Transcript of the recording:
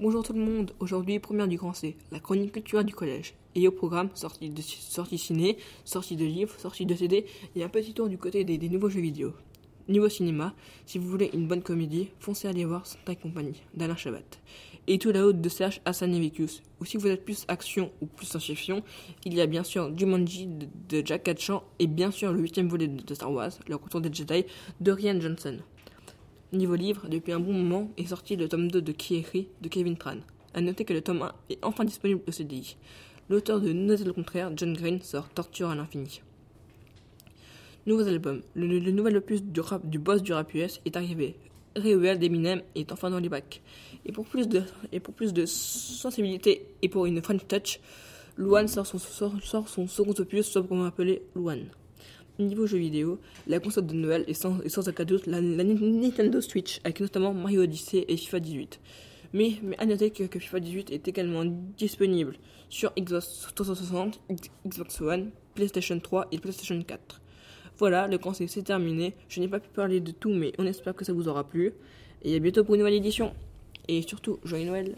Bonjour tout le monde, aujourd'hui première du Grand C, la chronique culturelle du collège. Et au programme, sortie de ciné, sortie de livres, sortie de CD et un petit tour du côté des, nouveaux jeux vidéo. Niveau cinéma, si vous voulez une bonne comédie, foncez aller voir Santa Compagnie d'Alain Chabat. Et tout la haute de Serge Hassanevicius. Ou si vous êtes plus action ou plus science-fiction, il y a bien sûr Jumanji de, de Jack Ketchum et bien sûr le huitième volet de Star Wars, le retour des Jedi, de Ryan Johnson. Niveau livre, depuis un bon moment est sorti le tome 2 de Kieri de Kevin Tran. A noter que le tome 1 est enfin disponible au CDI. L'auteur de Noter le contraire, John Green, sort Torture à l'infini. Nouveaux albums. Le, nouvel opus du, rap, du boss du rap US est arrivé. Réel d'Eminem est enfin dans les bacs. Et pour plus de, et pour plus de sensibilité et pour une French touch, Luan sort son, sort son second opus, sobrement appelé Luan. Niveau jeux vidéo, la console de Noël est sans, doute la, Nintendo Switch, avec notamment Mario Odyssey et FIFA 18. Mais, à noter que, FIFA 18 est également disponible sur Xbox 360, Xbox One, PlayStation 3 et PlayStation 4. Voilà, le conseil c'est terminé. Je n'ai pas pu parler de tout, mais on espère que ça vous aura plu. Et à bientôt pour une nouvelle édition. Et surtout, joyeux Noël